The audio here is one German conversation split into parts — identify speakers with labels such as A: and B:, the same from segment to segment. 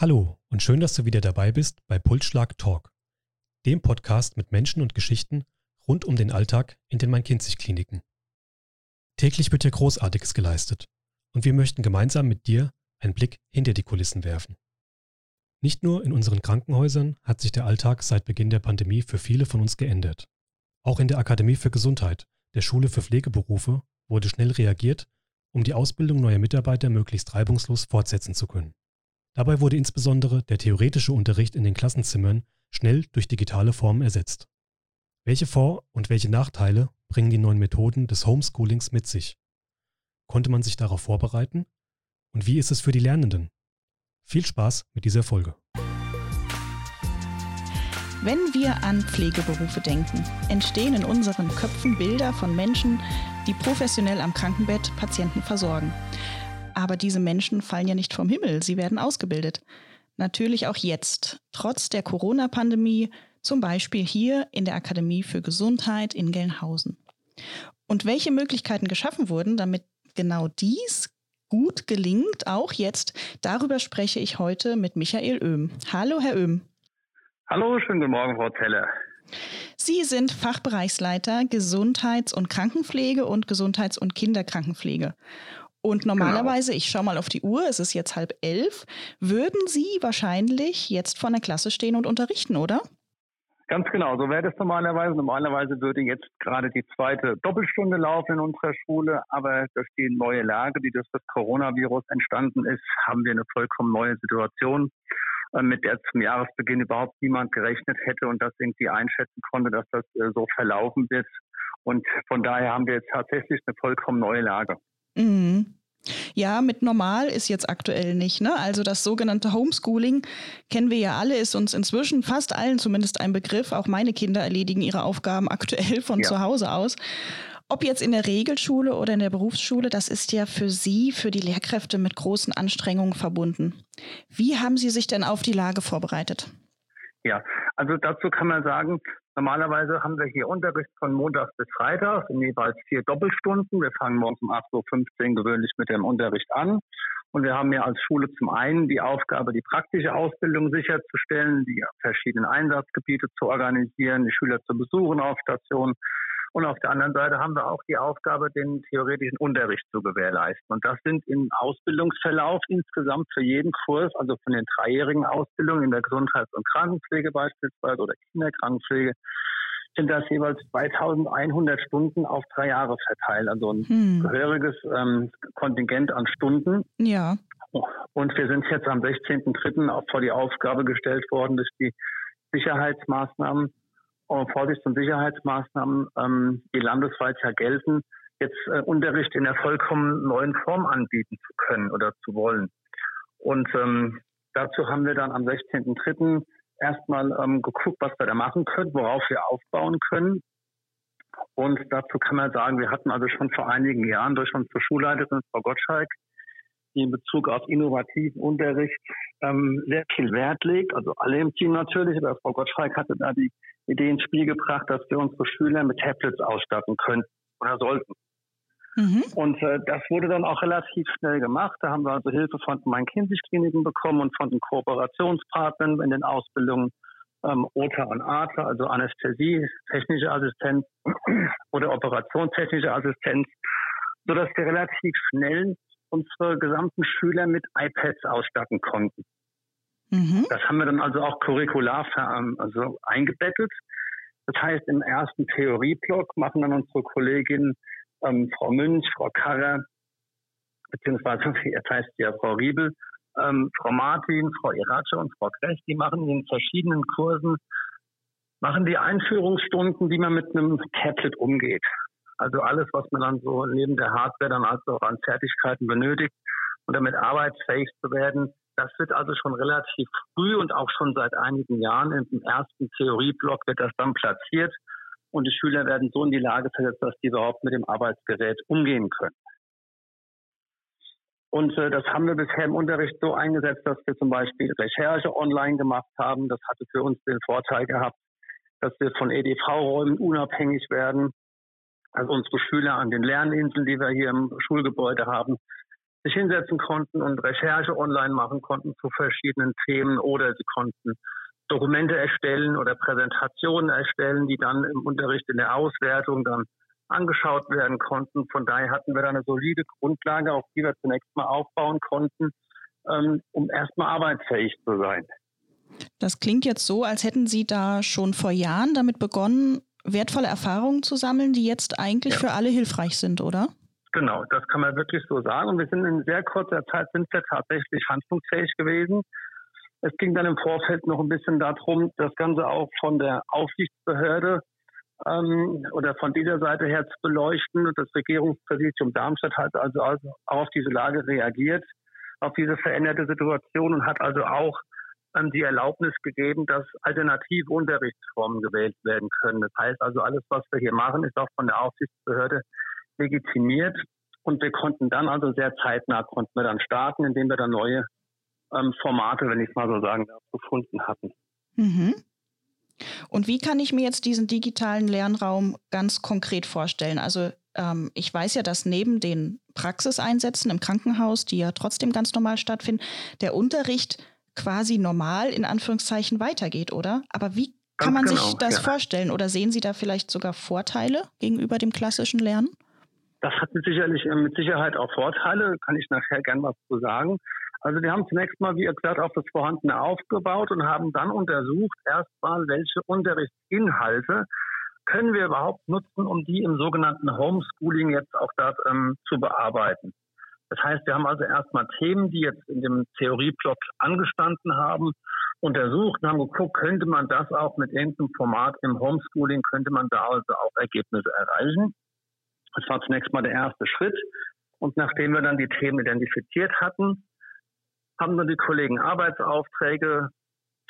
A: Hallo und schön, dass du wieder dabei bist bei Pulsschlag Talk, dem Podcast mit Menschen und Geschichten rund um den Alltag in den Main-Kinzig-Kliniken. Täglich wird hier Großartiges geleistet und wir möchten gemeinsam mit dir einen Blick hinter die Kulissen werfen. Nicht nur in unseren Krankenhäusern hat sich der Alltag seit Beginn der Pandemie für viele von uns geändert. Auch in der Akademie für Gesundheit, der Schule für Pflegeberufe, wurde schnell reagiert, um die Ausbildung neuer Mitarbeiter möglichst reibungslos fortsetzen zu können. Dabei wurde insbesondere der theoretische Unterricht in den Klassenzimmern schnell durch digitale Formen ersetzt. Welche Vor- und welche Nachteile bringen die neuen Methoden des Homeschoolings mit sich? Konnte man sich darauf vorbereiten? Und wie ist es für die Lernenden? Viel Spaß mit dieser Folge.
B: Wenn wir an Pflegeberufe denken, entstehen in unseren Köpfen Bilder von Menschen, die professionell am Krankenbett Patienten versorgen. Aber diese Menschen fallen ja nicht vom Himmel, sie werden ausgebildet. Natürlich auch jetzt, trotz der Corona-Pandemie, zum Beispiel hier in der Akademie für Gesundheit in Gelnhausen. Und welche Möglichkeiten geschaffen wurden, damit genau dies gut gelingt, auch jetzt. Darüber spreche ich heute mit Michael Oehm. Hallo, Herr Oehm.
C: Hallo, schönen guten Morgen, Frau Zeller.
B: Sie sind Fachbereichsleiter Gesundheits- und Krankenpflege und Gesundheits- und Kinderkrankenpflege. Und genau. normalerweise, genau. ich schaue mal auf die Uhr, es ist jetzt halb elf, würden Sie wahrscheinlich jetzt vor der Klasse stehen und unterrichten, oder?
C: Ganz genau, so wäre das normalerweise. Normalerweise würde jetzt gerade die zweite Doppelstunde laufen in unserer Schule, aber durch die neue Lage, die durch das Coronavirus entstanden ist, haben wir eine vollkommen neue Situation, äh, mit der zum Jahresbeginn überhaupt niemand gerechnet hätte und das irgendwie einschätzen konnte, dass das äh, so verlaufen wird. Und von daher haben wir jetzt tatsächlich eine vollkommen neue Lage.
B: Mhm. Ja, mit normal ist jetzt aktuell nicht. Ne? Also das sogenannte Homeschooling kennen wir ja alle, ist uns inzwischen fast allen zumindest ein Begriff. Auch meine Kinder erledigen ihre Aufgaben aktuell von ja. zu Hause aus. Ob jetzt in der Regelschule oder in der Berufsschule, das ist ja für Sie, für die Lehrkräfte mit großen Anstrengungen verbunden. Wie haben Sie sich denn auf die Lage vorbereitet?
C: Ja, also dazu kann man sagen, Normalerweise haben wir hier Unterricht von Montags bis Freitags in jeweils vier Doppelstunden. Wir fangen morgens um 8.15 Uhr gewöhnlich mit dem Unterricht an. Und wir haben ja als Schule zum einen die Aufgabe, die praktische Ausbildung sicherzustellen, die verschiedenen Einsatzgebiete zu organisieren, die Schüler zu besuchen auf Stationen. Und auf der anderen Seite haben wir auch die Aufgabe, den theoretischen Unterricht zu gewährleisten. Und das sind im Ausbildungsverlauf insgesamt für jeden Kurs, also von den dreijährigen Ausbildungen in der Gesundheits- und Krankenpflege beispielsweise oder Kinderkrankenpflege, sind das jeweils 2100 Stunden auf drei Jahre verteilt. Also ein hm. gehöriges ähm, Kontingent an Stunden.
B: Ja.
C: Und wir sind jetzt am 16.03. auch vor die Aufgabe gestellt worden, dass die Sicherheitsmaßnahmen Vorsichts- und Sicherheitsmaßnahmen, ähm, die landesweit ja gelten, jetzt äh, Unterricht in der vollkommen neuen Form anbieten zu können oder zu wollen. Und ähm, dazu haben wir dann am 16.03. erstmal ähm, geguckt, was wir da machen können, worauf wir aufbauen können. Und dazu kann man sagen, wir hatten also schon vor einigen Jahren durch unsere Schulleiterin Frau Gottschalk, die in Bezug auf innovativen Unterricht ähm, sehr viel Wert legt, also alle im Team natürlich, aber Frau Gottschalk hatte da die Idee ins Spiel gebracht, dass wir unsere Schüler mit Tablets ausstatten können oder sollten. Mhm. Und äh, das wurde dann auch relativ schnell gemacht. Da haben wir also Hilfe von den Main-Kinzig-Kliniken bekommen und von den Kooperationspartnern in den Ausbildungen ähm, OTA und ATA, also Anästhesie, technische Assistenz oder operationstechnische Assistenz, sodass wir relativ schnell unsere gesamten Schüler mit iPads ausstatten konnten. Mhm. Das haben wir dann also auch curricular ähm, also eingebettet. Das heißt, im ersten Theorieblock machen dann unsere Kolleginnen ähm, Frau Münch, Frau Karrer, beziehungsweise jetzt heißt ja Frau Riebel, ähm, Frau Martin, Frau Irace und Frau Krech, die machen in verschiedenen Kursen, machen die Einführungsstunden, wie man mit einem Tablet umgeht. Also alles, was man dann so neben der Hardware dann also an Fertigkeiten benötigt, um damit arbeitsfähig zu werden, das wird also schon relativ früh und auch schon seit einigen Jahren im ersten Theorieblock wird das dann platziert und die Schüler werden so in die Lage versetzt, dass die überhaupt mit dem Arbeitsgerät umgehen können. Und äh, das haben wir bisher im Unterricht so eingesetzt, dass wir zum Beispiel Recherche online gemacht haben. Das hatte für uns den Vorteil gehabt, dass wir von EDV-Räumen unabhängig werden. Also unsere Schüler an den Lerninseln, die wir hier im Schulgebäude haben, sich hinsetzen konnten und Recherche online machen konnten zu verschiedenen Themen oder sie konnten Dokumente erstellen oder Präsentationen erstellen, die dann im Unterricht in der Auswertung dann angeschaut werden konnten. Von daher hatten wir da eine solide Grundlage, auf die wir zunächst mal aufbauen konnten, ähm, um erstmal arbeitsfähig zu sein.
B: Das klingt jetzt so, als hätten Sie da schon vor Jahren damit begonnen, wertvolle Erfahrungen zu sammeln, die jetzt eigentlich ja. für alle hilfreich sind, oder?
C: Genau, das kann man wirklich so sagen. Und wir sind in sehr kurzer Zeit sind wir tatsächlich handlungsfähig gewesen. Es ging dann im Vorfeld noch ein bisschen darum, das Ganze auch von der Aufsichtsbehörde ähm, oder von dieser Seite her zu beleuchten. Das Regierungspräsidium Darmstadt hat also, also auf diese Lage reagiert, auf diese veränderte Situation und hat also auch die Erlaubnis gegeben, dass alternative Unterrichtsformen gewählt werden können. Das heißt also, alles, was wir hier machen, ist auch von der Aufsichtsbehörde legitimiert. Und wir konnten dann also sehr zeitnah konnten wir dann starten, indem wir dann neue ähm, Formate, wenn ich es mal so sagen darf, gefunden hatten.
B: Mhm. Und wie kann ich mir jetzt diesen digitalen Lernraum ganz konkret vorstellen? Also ähm, ich weiß ja, dass neben den Praxiseinsätzen im Krankenhaus, die ja trotzdem ganz normal stattfinden, der Unterricht quasi normal in Anführungszeichen weitergeht, oder? Aber wie kann man genau, sich das ja. vorstellen? Oder sehen Sie da vielleicht sogar Vorteile gegenüber dem klassischen Lernen?
C: Das hat sicherlich äh, mit Sicherheit auch Vorteile, kann ich nachher gern was zu sagen. Also wir haben zunächst mal, wie gesagt, auf das Vorhandene aufgebaut und haben dann untersucht, erstmal, welche Unterrichtsinhalte können wir überhaupt nutzen, um die im sogenannten Homeschooling jetzt auch da ähm, zu bearbeiten. Das heißt, wir haben also erstmal Themen, die jetzt in dem Theorieblock angestanden haben, untersucht und haben geguckt, könnte man das auch mit irgendeinem Format im Homeschooling, könnte man da also auch Ergebnisse erreichen. Das war zunächst mal der erste Schritt. Und nachdem wir dann die Themen identifiziert hatten, haben dann die Kollegen Arbeitsaufträge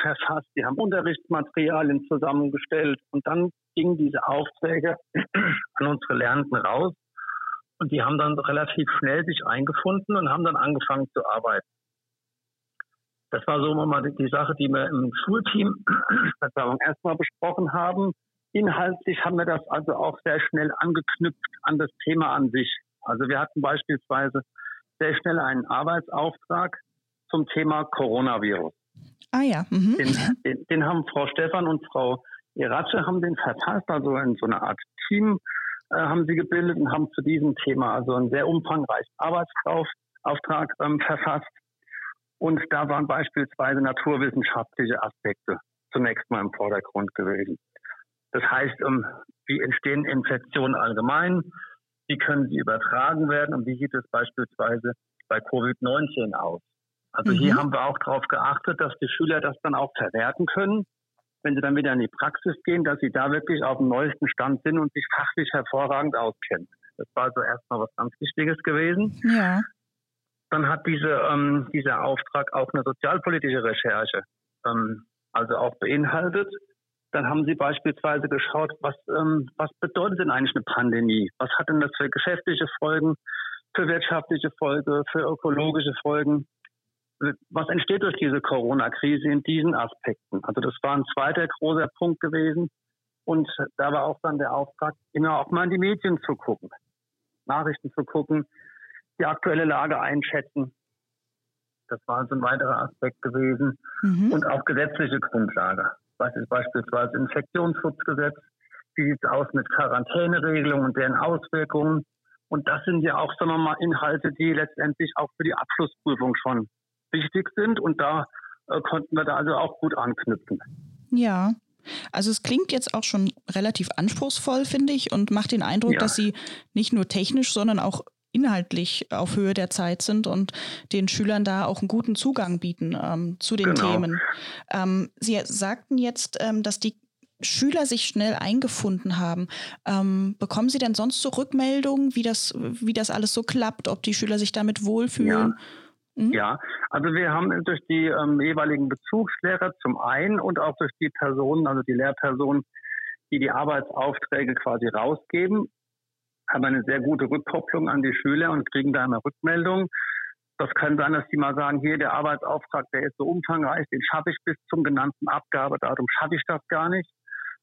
C: verfasst, die haben Unterrichtsmaterialien zusammengestellt und dann gingen diese Aufträge an unsere Lernenden raus und die haben dann relativ schnell sich eingefunden und haben dann angefangen zu arbeiten. Das war so mal die Sache, die wir im Schulteam erstmal besprochen haben. Inhaltlich haben wir das also auch sehr schnell angeknüpft an das Thema an sich. Also wir hatten beispielsweise sehr schnell einen Arbeitsauftrag zum Thema Coronavirus.
B: Ah ja. Mhm.
C: Den, den, den, haben Frau Stefan und Frau Iratsche haben den verfasst, also in so einer Art Team äh, haben sie gebildet und haben zu diesem Thema also einen sehr umfangreichen Arbeitsauftrag ähm, verfasst. Und da waren beispielsweise naturwissenschaftliche Aspekte zunächst mal im Vordergrund gewesen. Das heißt, ähm, wie entstehen Infektionen allgemein? Wie können sie übertragen werden? Und wie sieht es beispielsweise bei Covid-19 aus? Also mhm. hier haben wir auch darauf geachtet, dass die Schüler das dann auch verwerten können, wenn sie dann wieder in die Praxis gehen, dass sie da wirklich auf dem neuesten Stand sind und sich fachlich hervorragend auskennen. Das war also erstmal was ganz Wichtiges gewesen.
B: Ja.
C: Dann hat diese, ähm, dieser Auftrag auch eine sozialpolitische Recherche, ähm, also auch beinhaltet. Dann haben sie beispielsweise geschaut, was, ähm, was bedeutet denn eigentlich eine Pandemie? Was hat denn das für geschäftliche Folgen, für wirtschaftliche Folgen, für ökologische Folgen? Was entsteht durch diese Corona-Krise in diesen Aspekten? Also das war ein zweiter großer Punkt gewesen. Und da war auch dann der Auftrag, immer auch mal in die Medien zu gucken, Nachrichten zu gucken, die aktuelle Lage einschätzen. Das war so ein weiterer Aspekt gewesen. Mhm. Und auch gesetzliche Grundlage. Was ist beispielsweise Infektionsschutzgesetz? Wie sieht es aus mit Quarantäneregelungen und deren Auswirkungen? Und das sind ja auch, sagen wir mal, Inhalte, die letztendlich auch für die Abschlussprüfung schon wichtig sind und da äh, konnten wir da also auch gut anknüpfen.
B: Ja. Also es klingt jetzt auch schon relativ anspruchsvoll, finde ich, und macht den Eindruck, ja. dass Sie nicht nur technisch, sondern auch inhaltlich auf Höhe der Zeit sind und den Schülern da auch einen guten Zugang bieten ähm, zu den genau. Themen. Ähm, Sie sagten jetzt, ähm, dass die Schüler sich schnell eingefunden haben. Ähm, bekommen Sie denn sonst so Rückmeldungen, wie das, wie das alles so klappt, ob die Schüler sich damit wohlfühlen?
C: Ja. Mhm. Ja, also wir haben durch die ähm, jeweiligen Bezugslehrer zum einen und auch durch die Personen, also die Lehrpersonen, die die Arbeitsaufträge quasi rausgeben, haben eine sehr gute Rückkopplung an die Schüler und kriegen da eine Rückmeldung. Das kann sein, dass die mal sagen, hier der Arbeitsauftrag, der ist so umfangreich, den schaffe ich bis zum genannten Abgabedatum, schaffe ich das gar nicht.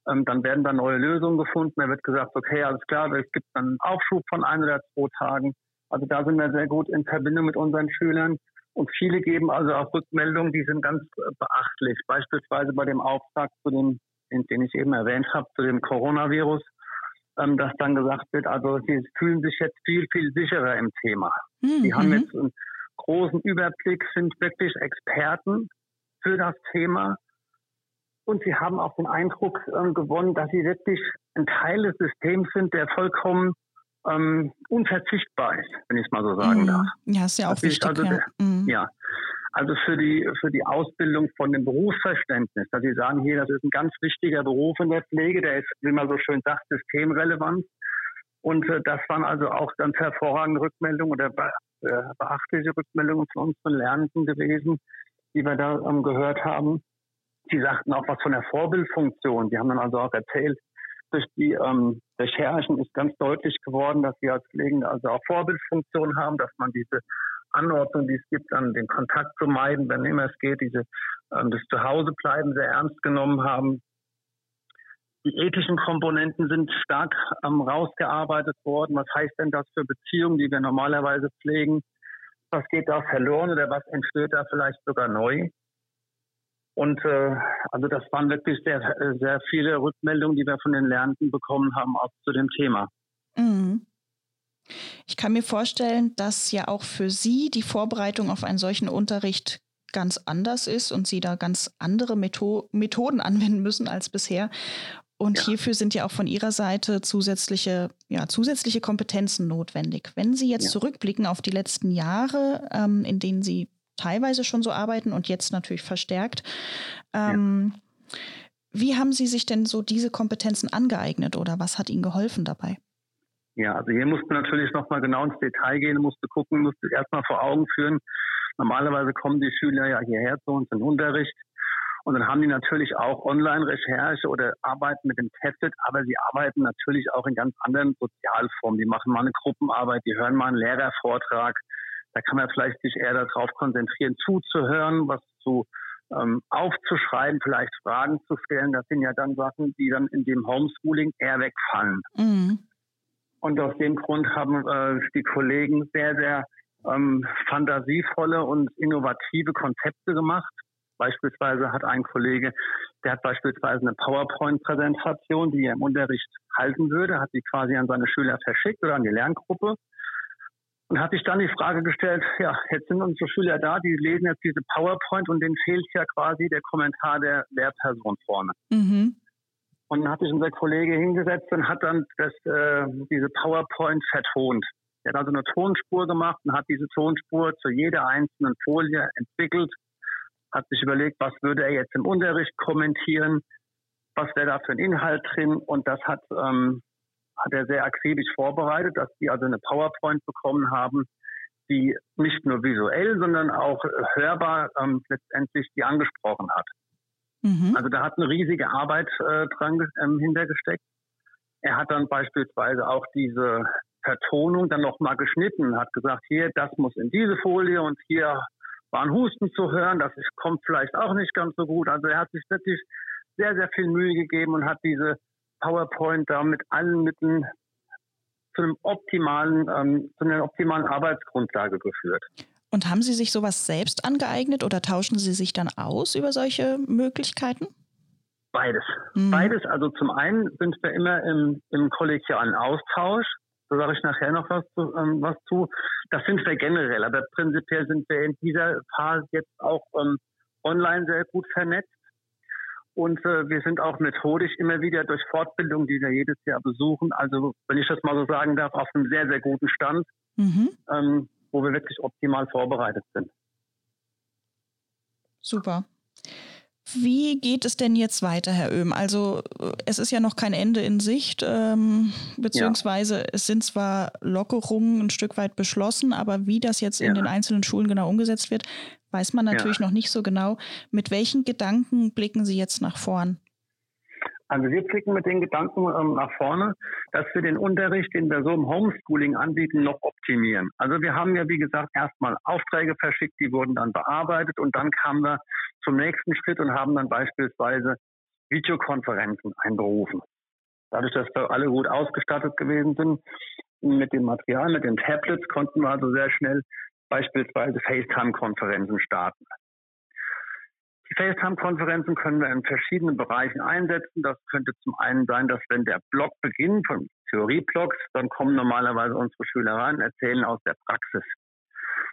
C: Ähm, dann werden da neue Lösungen gefunden. Da wird gesagt, okay, alles klar, es gibt einen Aufschub von ein oder zwei Tagen Also da sind wir sehr gut in Verbindung mit unseren Schülern. Und viele geben also auch Rückmeldungen, die sind ganz äh, beachtlich. Beispielsweise bei dem Auftrag zu dem, den ich eben erwähnt habe, zu dem Coronavirus, ähm, dass dann gesagt wird, also sie fühlen sich jetzt viel, viel sicherer im Thema. Mhm. Die haben jetzt einen großen Überblick, sind wirklich Experten für das Thema. Und sie haben auch den Eindruck ähm, gewonnen, dass sie wirklich ein Teil des Systems sind, der vollkommen ähm, unverzichtbar ist, wenn ich es mal so sagen
B: mhm.
C: darf.
B: Ja, ist ja auch wichtig.
C: Also,
B: ja.
C: Mhm. ja. Also für die, für die Ausbildung von dem Berufsverständnis, dass Sie sagen, hier, das ist ein ganz wichtiger Beruf in der Pflege, der ist, wie man so schön sagt, systemrelevant. Und äh, das waren also auch dann hervorragende Rückmeldungen oder be äh, beachtliche Rückmeldungen von unseren Lernenden gewesen, die wir da ähm, gehört haben. Sie sagten auch was von der Vorbildfunktion. Die haben dann also auch erzählt, durch die ähm, Recherchen ist ganz deutlich geworden, dass wir als Pflegende also auch Vorbildfunktion haben, dass man diese Anordnung, die es gibt, dann den Kontakt zu meiden, wenn immer es geht, diese ähm, das Zuhausebleiben sehr ernst genommen haben. Die ethischen Komponenten sind stark ähm, rausgearbeitet worden. Was heißt denn das für Beziehungen, die wir normalerweise pflegen? Was geht da verloren oder was entsteht da vielleicht sogar neu? Und äh, also das waren wirklich sehr, sehr viele Rückmeldungen, die wir von den Lernenden bekommen haben, auch zu dem Thema. Mhm.
B: Ich kann mir vorstellen, dass ja auch für Sie die Vorbereitung auf einen solchen Unterricht ganz anders ist und Sie da ganz andere Metho Methoden anwenden müssen als bisher. Und ja. hierfür sind ja auch von Ihrer Seite zusätzliche, ja, zusätzliche Kompetenzen notwendig. Wenn Sie jetzt ja. zurückblicken auf die letzten Jahre, ähm, in denen Sie teilweise schon so arbeiten und jetzt natürlich verstärkt. Ähm, ja. Wie haben Sie sich denn so diese Kompetenzen angeeignet oder was hat Ihnen geholfen dabei?
C: Ja, also hier musste natürlich nochmal genau ins Detail gehen, musste gucken, musste erstmal vor Augen führen. Normalerweise kommen die Schüler ja hierher zu uns in Unterricht und dann haben die natürlich auch Online-Recherche oder arbeiten mit dem Tablet, aber sie arbeiten natürlich auch in ganz anderen Sozialformen. Die machen mal eine Gruppenarbeit, die hören mal einen Lehrervortrag, da kann man vielleicht sich eher darauf konzentrieren, zuzuhören, was zu ähm, aufzuschreiben, vielleicht Fragen zu stellen. Das sind ja dann Sachen, die dann in dem Homeschooling eher wegfallen. Mhm. Und aus dem Grund haben äh, die Kollegen sehr, sehr ähm, fantasievolle und innovative Konzepte gemacht. Beispielsweise hat ein Kollege, der hat beispielsweise eine PowerPoint-Präsentation, die er im Unterricht halten würde, hat sie quasi an seine Schüler verschickt oder an die Lerngruppe und hat sich dann die Frage gestellt, ja, jetzt sind unsere Schüler da, die lesen jetzt diese PowerPoint und denen fehlt ja quasi der Kommentar der Lehrperson vorne. Mhm. Und dann hat sich unser Kollege hingesetzt und hat dann das, äh, diese PowerPoint vertont. Er hat also eine Tonspur gemacht und hat diese Tonspur zu jeder einzelnen Folie entwickelt, hat sich überlegt, was würde er jetzt im Unterricht kommentieren, was wäre da für ein Inhalt drin und das hat ähm, hat er sehr akribisch vorbereitet, dass die also eine PowerPoint bekommen haben, die nicht nur visuell, sondern auch hörbar ähm, letztendlich die angesprochen hat. Mhm. Also da hat eine riesige Arbeit äh, dran ähm, hintergesteckt. Er hat dann beispielsweise auch diese Vertonung dann nochmal geschnitten, hat gesagt, hier, das muss in diese Folie und hier war ein Husten zu hören, das kommt vielleicht auch nicht ganz so gut. Also er hat sich wirklich sehr, sehr viel Mühe gegeben und hat diese PowerPoint da mit allen Mitteln zu einem optimalen, ähm, zu einer optimalen Arbeitsgrundlage geführt.
B: Und haben Sie sich sowas selbst angeeignet oder tauschen Sie sich dann aus über solche Möglichkeiten?
C: Beides. Mhm. Beides. Also zum einen sind wir immer im, im kollegialen Austausch. Da sage ich nachher noch was zu, ähm, was zu. Das sind wir generell. Aber prinzipiell sind wir in dieser Phase jetzt auch ähm, online sehr gut vernetzt. Und äh, wir sind auch methodisch immer wieder durch Fortbildung, die wir jedes Jahr besuchen, also wenn ich das mal so sagen darf, auf einem sehr, sehr guten Stand, mhm. ähm, wo wir wirklich optimal vorbereitet sind.
B: Super. Wie geht es denn jetzt weiter, Herr Oehm? Also es ist ja noch kein Ende in Sicht, ähm, beziehungsweise ja. es sind zwar Lockerungen ein Stück weit beschlossen, aber wie das jetzt ja. in den einzelnen Schulen genau umgesetzt wird, weiß man natürlich ja. noch nicht so genau. Mit welchen Gedanken blicken Sie jetzt nach vorn?
C: Also wir blicken mit den Gedanken ähm, nach vorne, dass wir den Unterricht, den wir so im Homeschooling anbieten, noch optimieren. Also wir haben ja, wie gesagt, erstmal Aufträge verschickt, die wurden dann bearbeitet und dann kamen wir zum nächsten Schritt und haben dann beispielsweise Videokonferenzen einberufen. Dadurch, dass wir alle gut ausgestattet gewesen sind, mit dem Material, mit den Tablets konnten wir also sehr schnell beispielsweise FaceTime-Konferenzen starten. Die FaceTime-Konferenzen können wir in verschiedenen Bereichen einsetzen. Das könnte zum einen sein, dass wenn der Block beginnt, von Theorieblocks, dann kommen normalerweise unsere Schüler rein, erzählen aus der Praxis.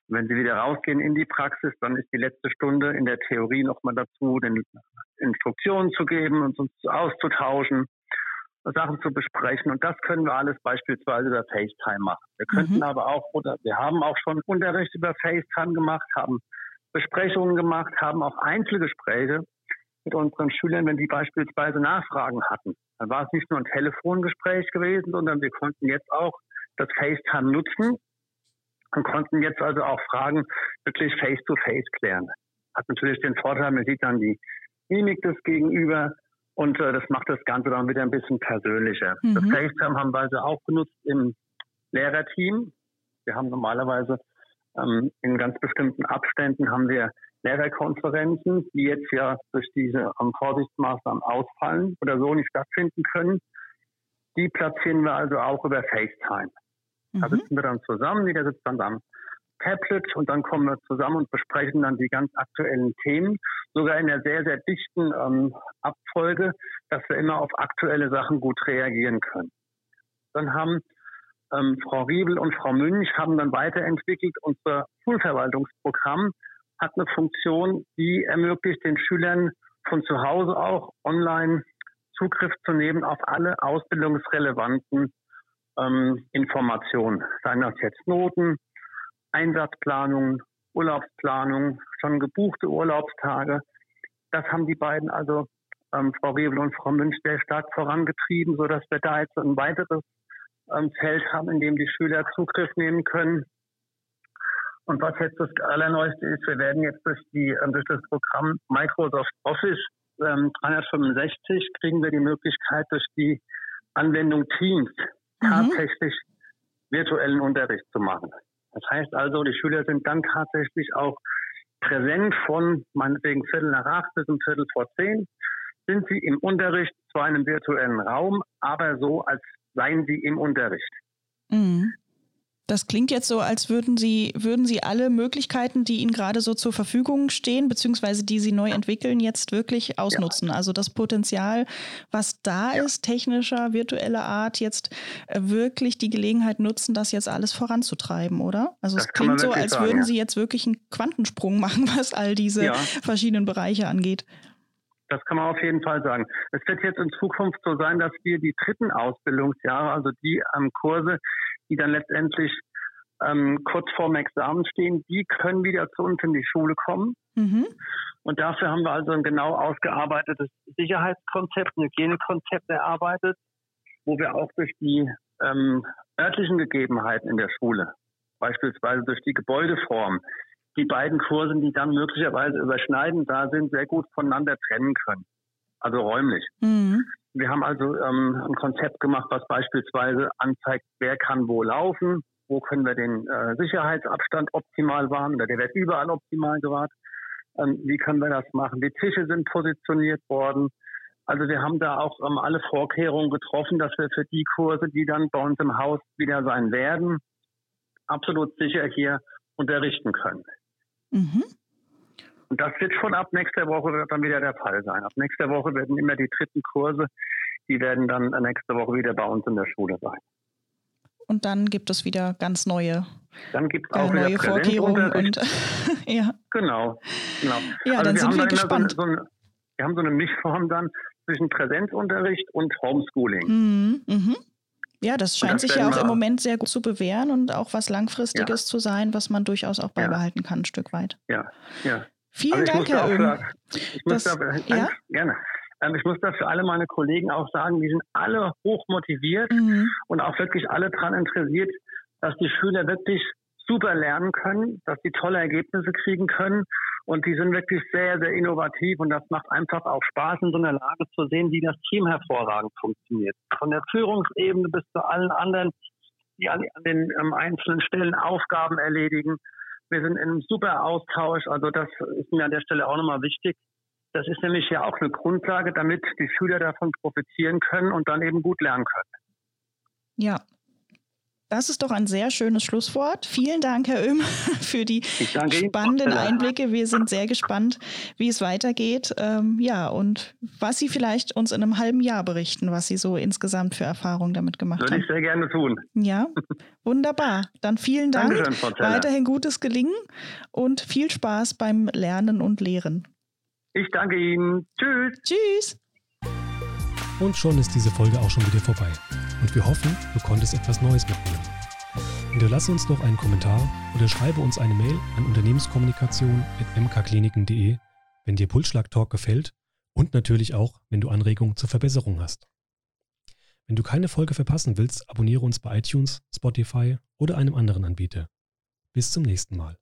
C: Und wenn sie wieder rausgehen in die Praxis, dann ist die letzte Stunde in der Theorie nochmal dazu, den Instruktionen zu geben und uns auszutauschen, Sachen zu besprechen. Und das können wir alles beispielsweise über FaceTime machen. Wir könnten mhm. aber auch, oder wir haben auch schon Unterricht über FaceTime gemacht, haben Besprechungen gemacht, haben auch Einzelgespräche mit unseren Schülern, wenn die beispielsweise Nachfragen hatten. Dann war es nicht nur ein Telefongespräch gewesen, sondern wir konnten jetzt auch das FaceTime nutzen und konnten jetzt also auch Fragen wirklich face-to-face -face klären. Hat natürlich den Vorteil, man sieht dann die Mimik des Gegenüber und äh, das macht das Ganze dann wieder ein bisschen persönlicher. Mhm. Das FaceTime haben wir also auch genutzt im Lehrerteam. Wir haben normalerweise ähm, in ganz bestimmten Abständen haben wir Lehrerkonferenzen, die jetzt ja durch diese ähm, Vorsichtsmaßnahmen ausfallen oder so nicht stattfinden können. Die platzieren wir also auch über FaceTime. Mhm. Da sitzen wir dann zusammen, jeder sitzt dann am Tablet und dann kommen wir zusammen und besprechen dann die ganz aktuellen Themen, sogar in einer sehr, sehr dichten ähm, Abfolge, dass wir immer auf aktuelle Sachen gut reagieren können. Dann haben ähm, Frau Riebel und Frau Münch haben dann weiterentwickelt. Unser Schulverwaltungsprogramm hat eine Funktion, die ermöglicht den Schülern von zu Hause auch online Zugriff zu nehmen auf alle ausbildungsrelevanten ähm, Informationen. Seien das jetzt Noten, Einsatzplanungen, Urlaubsplanungen, schon gebuchte Urlaubstage. Das haben die beiden also, ähm, Frau Riebel und Frau Münch, sehr stark vorangetrieben, sodass wir da jetzt ein weiteres ähm, Feld haben, in dem die Schüler Zugriff nehmen können. Und was jetzt das Allerneueste ist, wir werden jetzt durch, die, ähm, durch das Programm Microsoft Office ähm, 365 kriegen wir die Möglichkeit, durch die Anwendung Teams mhm. tatsächlich virtuellen Unterricht zu machen. Das heißt also, die Schüler sind dann tatsächlich auch präsent von meinetwegen Viertel nach acht bis um Viertel vor zehn sind sie im Unterricht, zwar in einem virtuellen Raum, aber so, als seien sie im Unterricht.
B: Mhm. Das klingt jetzt so, als würden Sie, würden Sie alle Möglichkeiten, die Ihnen gerade so zur Verfügung stehen, beziehungsweise die Sie neu entwickeln, jetzt wirklich ausnutzen. Ja. Also das Potenzial, was da ja. ist, technischer, virtueller Art, jetzt äh, wirklich die Gelegenheit nutzen, das jetzt alles voranzutreiben, oder? Also das es klingt so, als sagen, würden ja. Sie jetzt wirklich einen Quantensprung machen, was all diese verschiedenen Bereiche angeht.
C: Das kann man auf jeden Fall sagen. Es wird jetzt in Zukunft so sein, dass wir die dritten Ausbildungsjahre, also die ähm, Kurse, die dann letztendlich ähm, kurz vorm Examen stehen, die können wieder zu uns in die Schule kommen. Mhm. Und dafür haben wir also ein genau ausgearbeitetes Sicherheitskonzept, ein Hygienekonzept erarbeitet, wo wir auch durch die ähm, örtlichen Gegebenheiten in der Schule, beispielsweise durch die Gebäudeform, die beiden Kurse, die dann möglicherweise überschneidend da sind, sehr gut voneinander trennen können. Also räumlich. Mhm. Wir haben also ähm, ein Konzept gemacht, was beispielsweise anzeigt, wer kann wo laufen, wo können wir den äh, Sicherheitsabstand optimal wahren, oder der wird überall optimal gewahrt. Ähm, wie können wir das machen? Die Tische sind positioniert worden. Also wir haben da auch ähm, alle Vorkehrungen getroffen, dass wir für die Kurse, die dann bei uns im Haus wieder sein werden, absolut sicher hier unterrichten können. Mhm. Und das wird schon ab nächster Woche dann wieder der Fall sein. Ab nächster Woche werden immer die dritten Kurse, die werden dann nächste Woche wieder bei uns in der Schule sein.
B: Und dann gibt es wieder ganz neue,
C: dann gibt's auch äh, neue Vorkehrungen und ja. Genau, genau.
B: Ja, also dann sind wir gespannt.
C: So, eine, so eine, wir haben so eine Mischform dann zwischen Präsenzunterricht und Homeschooling.
B: Mhm, mhm. Ja, das scheint das sich ja auch im Moment sehr gut zu bewähren und auch was Langfristiges ja. zu sein, was man durchaus auch beibehalten kann, ein Stück weit.
C: Ja, ja.
B: Vielen also Dank, Herr Öhm.
C: Ich muss das, da, ja? gerne. Ähm, ich muss das für alle meine Kollegen auch sagen, die sind alle hoch motiviert mhm. und auch wirklich alle daran interessiert, dass die Schüler wirklich super lernen können, dass sie tolle Ergebnisse kriegen können und die sind wirklich sehr, sehr innovativ und das macht einfach auch Spaß, in so einer Lage zu sehen, wie das Team hervorragend funktioniert. Von der Führungsebene bis zu allen anderen, die an, den ähm, einzelnen Stellen Aufgaben erledigen. Wir sind in einem super Austausch. Also das ist mir an der Stelle auch nochmal wichtig. Das ist nämlich ja auch eine Grundlage, damit die Schüler davon profitieren können und dann eben gut lernen können.
B: Ja, Das ist doch ein sehr schönes Schlusswort. Vielen Dank, Herr Oehm, für die spannenden Ihnen. Einblicke. Wir sind sehr gespannt, wie es weitergeht. Ähm, ja, und was Sie vielleicht uns in einem halben Jahr berichten, was Sie so insgesamt für Erfahrungen damit gemacht
C: Würde
B: haben.
C: Würde ich sehr gerne tun.
B: Ja, wunderbar. Dann vielen Dank. Dankeschön, Weiterhin gutes Gelingen und viel Spaß beim Lernen und Lehren.
C: Ich danke Ihnen. Tschüss.
B: Tschüss.
A: Und schon ist diese Folge auch schon wieder vorbei. Und wir hoffen, du konntest etwas Neues mitnehmen. Hinterlasse uns doch einen Kommentar oder schreibe uns eine Mail an unternehmenskommunikation.mkkliniken.de, wenn dir Pulsschlag Talk gefällt und natürlich auch, wenn du Anregungen zur Verbesserung hast. Wenn du keine Folge verpassen willst, abonniere uns bei iTunes, Spotify oder einem anderen Anbieter. Bis zum nächsten Mal.